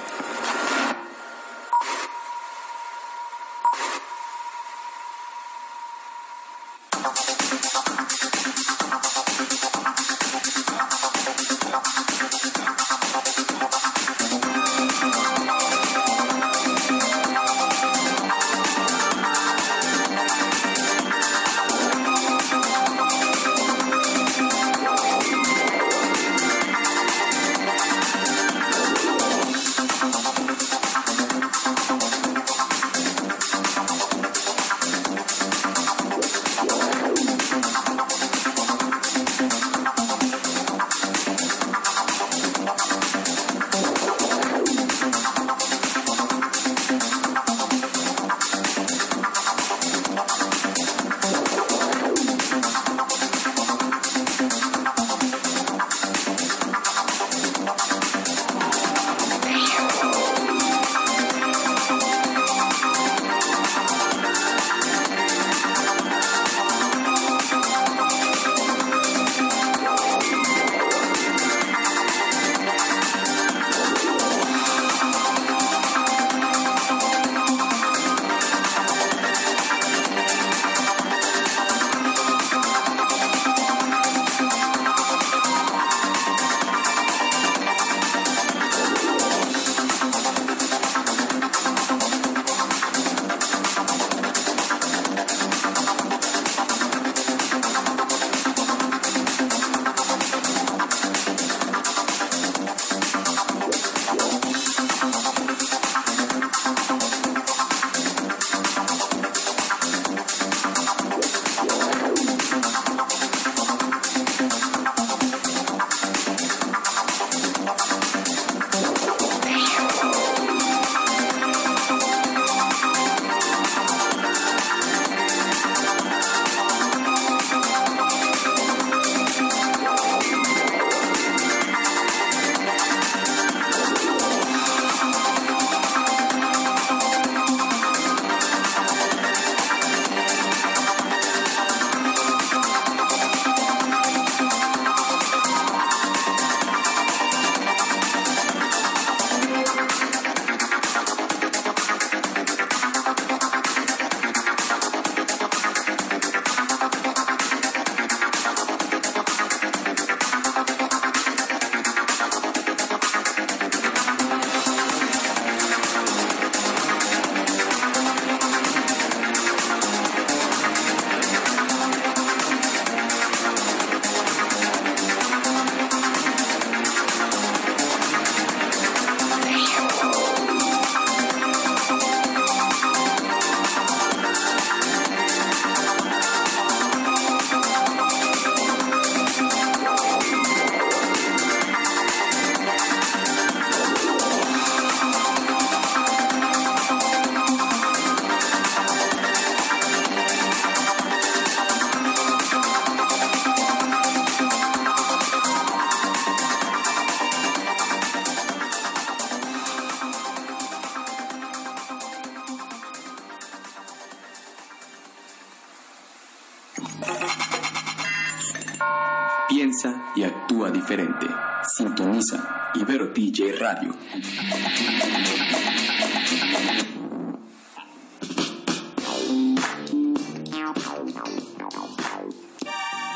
Ibero TJ Radio.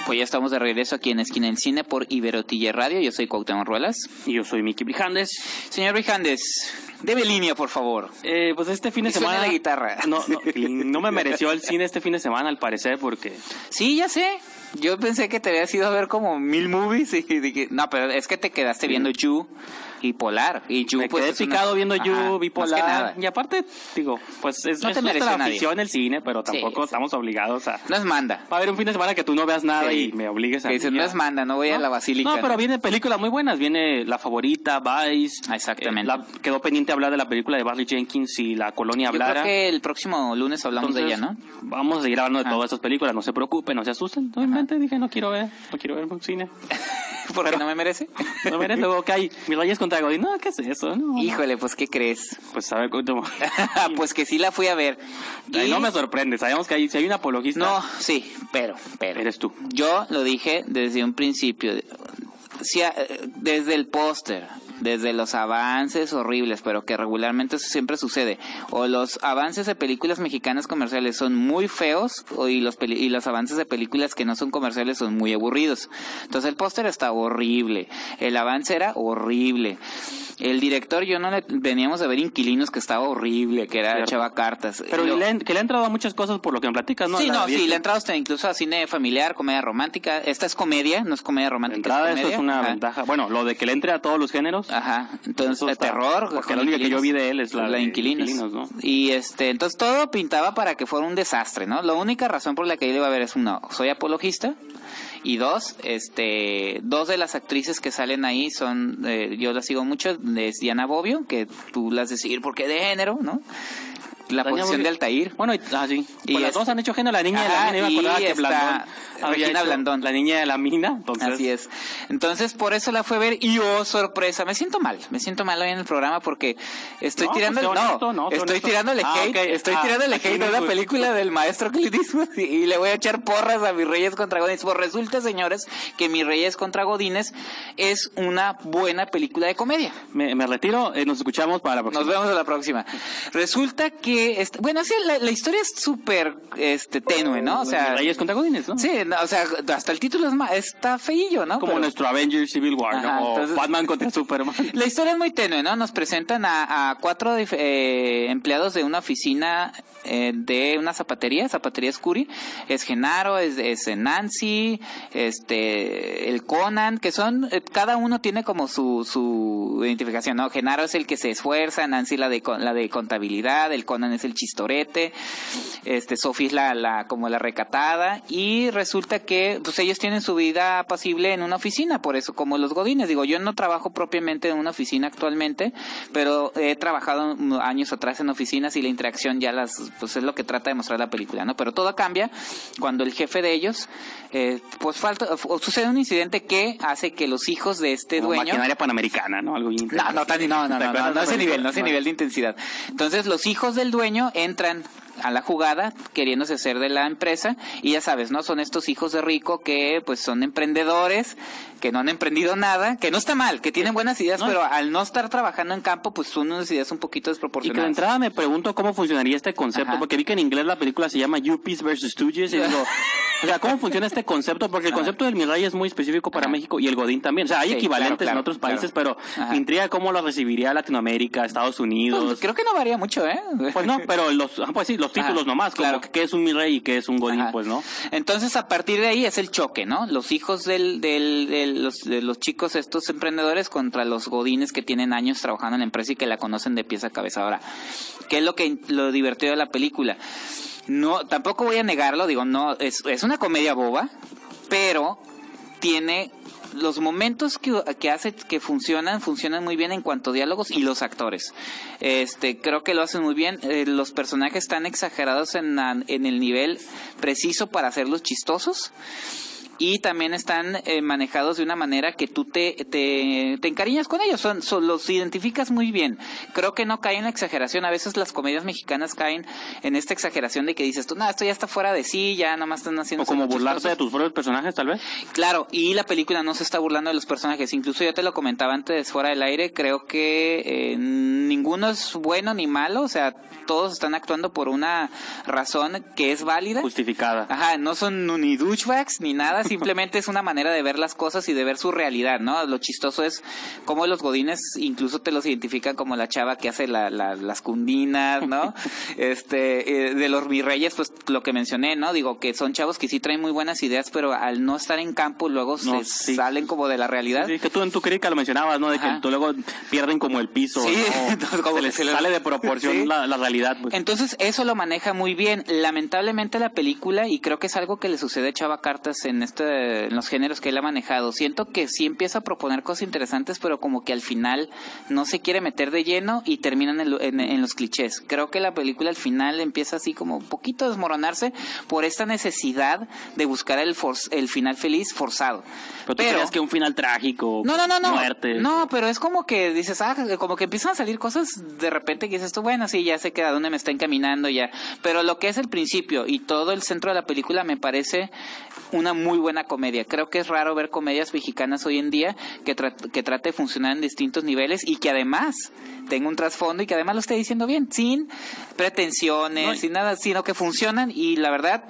Pues ya estamos de regreso aquí en Esquina del Cine por Iberotilla Radio. Yo soy Cuauhtémoc Ruelas. Y yo soy Miki Brijandes. Señor Brijandes, debe línea, por favor. Eh, pues este fin de semana... la guitarra. No, no, no me mereció el cine este fin de semana, al parecer, porque... Sí, ya sé. Yo pensé que te habías ido a ver como mil movies y dije, no, pero es que te quedaste viendo You y Polar. Y You, me pues, quedé es una- picado viendo Ajá, más que bipolar. nada. Y aparte, digo, pues es, No es te nuestra afición el cine, pero tampoco sí. estamos obligados a... No es manda. Va a haber un fin de semana que tú no veas nada Sí. y me obligues a... Que no es manda, no voy a la basílica. No, pero vienen películas muy buenas. Viene La Favorita, Vice. Ah, exactamente. Eh, la- quedó pendiente hablar de la película de Barry Jenkins y La Colonia Yo Hablara. creo que el próximo lunes hablamos de ella, ¿no? Vamos a seguir hablando de Ah. todas estas películas. No se preocupen, no se asusten. Obviamente dije, no quiero ver, no quiero ver un cine. <laughs> <laughs> Porque no me merece. <laughs> No veré luego que hay Mis Reyes contra Godín. No, ¿qué es eso? No. Híjole, pues, ¿qué crees? Pues a ver, ¿cómo? <laughs> pues que sí la fui a ver. Ay, Y- no me sorprende. Sabemos que hay, si hay un apologista, No, sí, pero, pero. eres tú. Yo lo dije desde un principio. Eh, desde el póster, desde los avances horribles, pero que regularmente eso siempre sucede. O los avances de películas mexicanas comerciales son muy feos, o y los, peli- y los avances de películas que no son comerciales son muy aburridos. Entonces el póster está horrible, el avance era horrible. El director, yo no le veníamos a ver inquilinos que estaba horrible, que era. Chava Cartas. Pero Lo- le, que le ha entrado a muchas cosas por lo que me platicas, ¿no? sí, no, sí, le ha entrado hasta incluso a cine familiar, comedia romántica. Esta es comedia, no es comedia romántica. entrada, es eso es una Ajá. ventaja. Bueno, lo de que le entre a todos los géneros. Ajá, entonces de terror. porque la única que yo vi de él es la de inquilinos. Inquilinos, ¿no? Y este, entonces todo pintaba para que fuera un desastre, ¿no? La única razón por la que yo le iba a ver es uno, soy apologista. Y dos, este, dos de las actrices que salen ahí son, eh, yo las sigo mucho, es Diana Bobbio, que tú las de seguir porque de género, ¿no? La posición de Altair. Bueno, y, ah, sí. Y Pues las dos han hecho género. La niña de la mina, que Blandón había Regina hecho Blandón. La niña de la mina, entonces... Así es. Entonces, por eso la fue a ver y oh, sorpresa, me siento mal, me siento mal hoy en el programa porque estoy No, tirando, pues, honesto, no, sé estoy tirándole Ah, hate, ok. estoy Ah, tirándole hate no a una es- película del maestro Clint Eastwood y, y le voy a echar porras a mis Reyes contra Godines. Pues resulta, señores, que mis Reyes contra Godines es una buena película de comedia. Me, me retiro, eh, nos escuchamos para la próxima. Nos vemos a la próxima. Resulta que, este, bueno, sí, la, la historia es súper este, tenue, ¿no? O sea, Reyes contra Godines, ¿no? sí, no, o sea, hasta el título es ma- está feillo, ¿no? Como Pero- nuestro Avengers Civil War, Ajá, ¿no? O entonces- Batman contra Superman. <laughs> La historia es muy tenue, ¿no? Nos presentan a, a cuatro eh, empleados de una oficina eh, de una zapatería, Zapatería Scuri. Es Genaro, es, es Nancy, este, el Conan, que son, eh, cada uno tiene como su, su identificación, ¿no? Genaro es el que se esfuerza, Nancy la de, la de contabilidad, el Conan es el chistorete, este, Sophie es la, la, como la recatada, y resulta que, pues ellos tienen su vida apacible en una oficina, por eso como los godines, digo, yo no trabajo propiamente en una oficina actualmente, pero he trabajado años atrás en oficinas y la interacción ya las, pues es lo que trata de mostrar la película, ¿no? Pero todo cambia cuando el jefe de ellos, eh, pues falta, o sucede un incidente que hace que los hijos de este Como dueño... maquinaria panamericana, ¿no? Algo No, no, tan- no, no, ¿Te no, no, no, de ese nivel, no ese nivel de intensidad. Entonces los hijos del dueño entran a la jugada queriéndose ser de la empresa y ya sabes, ¿no? Son estos hijos de rico que pues son emprendedores, que no han emprendido nada, que no está mal, que tienen buenas ideas, No. pero al no estar trabajando en campo pues son unas ideas un poquito Y que de desproporcionadas. entrada me pregunto cómo funcionaría este concepto, Ajá. porque vi que en inglés la película se llama Yuppies vs. Stooges, y <laughs> digo, o sea, ¿cómo funciona este concepto? Porque el concepto del Mirai es muy específico para Ajá. México y el Godín también. O sea, hay Sí, equivalentes claro, claro, en otros países, claro. pero Ajá. me intriga cómo lo recibiría Latinoamérica, Estados Unidos. Pues, creo que no varía mucho, ¿eh? Pues no, pero los, ah, pues sí, los títulos Ajá, nomás, como claro. que qué es un mi rey y qué es un godín, pues, ¿no? Entonces, a partir de ahí es el choque, ¿no? Los hijos del, del, del- los, de los chicos, estos emprendedores, contra los godines que tienen años trabajando en la empresa y que la conocen de pies a cabeza. Ahora, ¿qué es lo que lo divertido de la película? No, tampoco voy a negarlo, digo, no, es, es una comedia boba, pero tiene los momentos que, que hace que funcionan, funcionan muy bien en cuanto a diálogos y los actores. Este, creo que lo hacen muy bien. Eh, los personajes están exagerados en, en el nivel preciso para hacerlos chistosos. Y también están eh, manejados de una manera que tú te, te, te encariñas con ellos, son, son- los identificas muy bien. Creo que no cae en la exageración, a veces las comedias mexicanas caen en esta exageración de que dices tú, no, esto ya está fuera de sí, ya nomás están haciendo... O como burlarse de tus propios personajes, tal vez. Claro, y la película no se está burlando de los personajes. Incluso yo te lo comentaba antes fuera del aire. Creo que eh, ninguno es bueno ni malo. O sea, todos están actuando por una razón que es válida. Justificada. Ajá, no son ni douchebags ni nada, simplemente es una manera de ver las cosas y de ver su realidad, ¿no? Lo chistoso es cómo los godines incluso te los identifican como la chava que hace la- la- las cundinas, ¿no? <laughs> este, eh, de los virreyes, pues lo que mencioné, ¿no? Digo que son chavos que sí traen muy buenas ideas, pero al no estar en campo luego No, se sí. salen como de la realidad. Sí, que tú en tu crítica lo mencionabas, ¿no? De Ajá. que tú luego pierden como el piso. Sí, ¿no? <laughs> entonces como se les se les- sale de proporción <laughs> la, la realidad. Pues. Entonces eso lo maneja muy bien. Lamentablemente la película, y creo que es algo que le sucede a Chava Cartas en este, en los géneros que él ha manejado, siento que sí empieza a proponer cosas interesantes, pero como que al final no se quiere meter de lleno y terminan en, en- en los clichés. Creo que la película al final empieza así como un poquito a desmoronarse por esta necesidad de buscar el, for- el final feliz forzado. pero tú creías que un final trágico, No, no, no, no. muerte. No, pero es como que dices, ah, como que empiezan a salir cosas de repente que dices tú, bueno, sí, ya sé que a dónde me está encaminando ya. Pero lo que es el principio y todo el centro de la película me parece una muy buena comedia. Creo que es raro ver comedias mexicanas hoy en día que, tra- que trate de funcionar en distintos niveles y que además tenga un trasfondo y que además lo esté diciendo bien, sin pretensiones, No, sin nada, sino que funcionan y la verdad...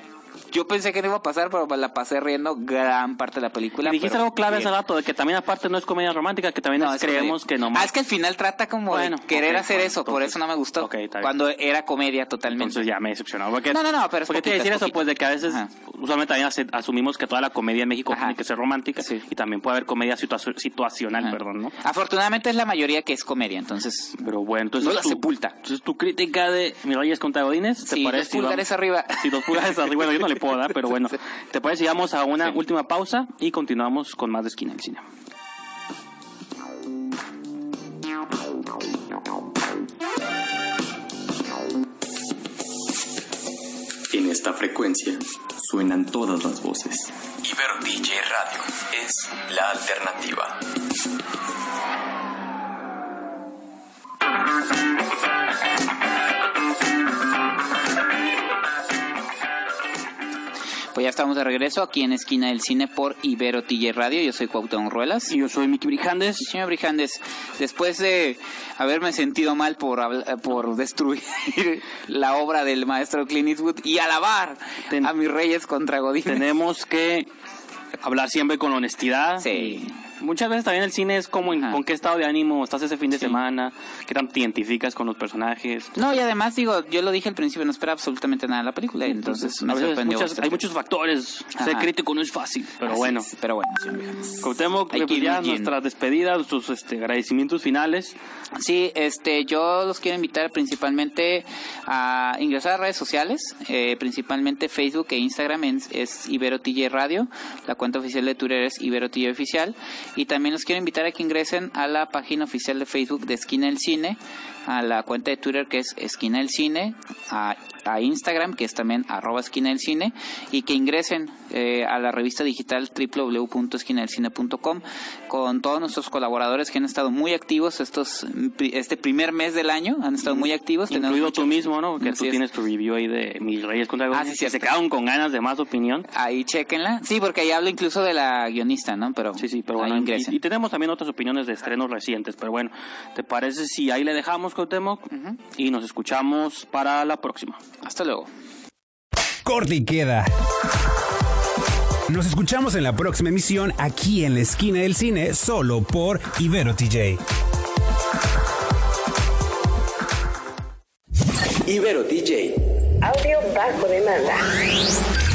Yo pensé que no iba a pasar, pero la pasé riendo gran parte de la película. Dijiste algo clave bien. hace rato, de que también aparte no es comedia romántica, que también No, es- es creemos que no Ah, es que al final trata como Bueno, de querer hacer bueno, eso, por eso no me gustó. cuando era comedia totalmente. Entonces ya me decepcionó. Porque, No, no, no, pero es porque te decir es eso, pues de que a veces, Ajá. usualmente también asumimos que toda la comedia en México Ajá. tiene que ser romántica Sí. y también puede haber comedia situa- situacional, Ajá. perdón, ¿no? Afortunadamente es la mayoría que es comedia, entonces. Pero bueno, entonces No la tu- sepulta. Entonces tu crítica de Mi Reyes contra Godines, ¿te Sí, parece? dos pulgares arriba. Sí, dos pulgares arriba. Bueno, yo no le puedo dar, pero bueno. <laughs> ¿Te parece si vamos a una Sí. última pausa y continuamos con más de Esquina del Cine? En esta frecuencia suenan todas las voces. Ibero DJ Radio es la alternativa. <laughs> Pues ya estamos de regreso aquí en Esquina del Cine por Ibero TJ Radio. Yo soy Cuauhtémoc Ruelas. Y yo soy Miki Brijandes. Sí, señor Brijandes, después de haberme sentido mal por, por destruir <laughs> la obra del maestro Clint Eastwood y alabar Ten- a mis reyes contra Godín. Tenemos que hablar siempre con honestidad. Sí. Muchas veces también el cine es como en- con qué estado de ánimo estás ese fin de Sí. semana, qué tanto te identificas con los personajes. No, y además digo, yo lo dije al principio, no esperaba absolutamente nada de la película, entonces me a veces sorprendió muchas- bastante. hay muchos factores. Ser crítico no es fácil, pero Así bueno. es, pero bueno, pues ya nuestras despedidas, nuestros este, agradecimientos finales. Sí, este, yo los quiero invitar principalmente a ingresar a redes sociales, eh, principalmente Facebook e Instagram en- es Ibero TJ Radio, la cuenta oficial de Twitter es Ibero TJ Oficial, y también los quiero invitar a que ingresen a la página oficial de Facebook de Esquina del Cine, a la cuenta de Twitter que es Esquina del Cine, a, a Instagram que es también arroba Esquina del Cine, y que ingresen eh, a la revista digital www.esquinadelcine.com con todos nuestros colaboradores que han estado muy activos estos este primer mes del año, han estado muy activos. Incluido tú mismo, ¿no? Que tú es. tienes tu review ahí de Mis Reyes contra Ah, sí, cierto. se quedaron con ganas de más opinión. Ahí chequenla. Sí, porque ahí hablo incluso de la guionista, ¿no? Pero Sí, sí, pero ahí bueno, ingresen. y, y tenemos también otras opiniones de estrenos recientes, pero bueno, ¿te parece si ahí le dejamos, Cuauhtémoc? Y nos escuchamos para la próxima. Hasta luego. Corte y queda. Nos escuchamos en la próxima emisión aquí en la esquina del cine, solo por Ibero TJ. Ibero DJ. Audio bajo demanda.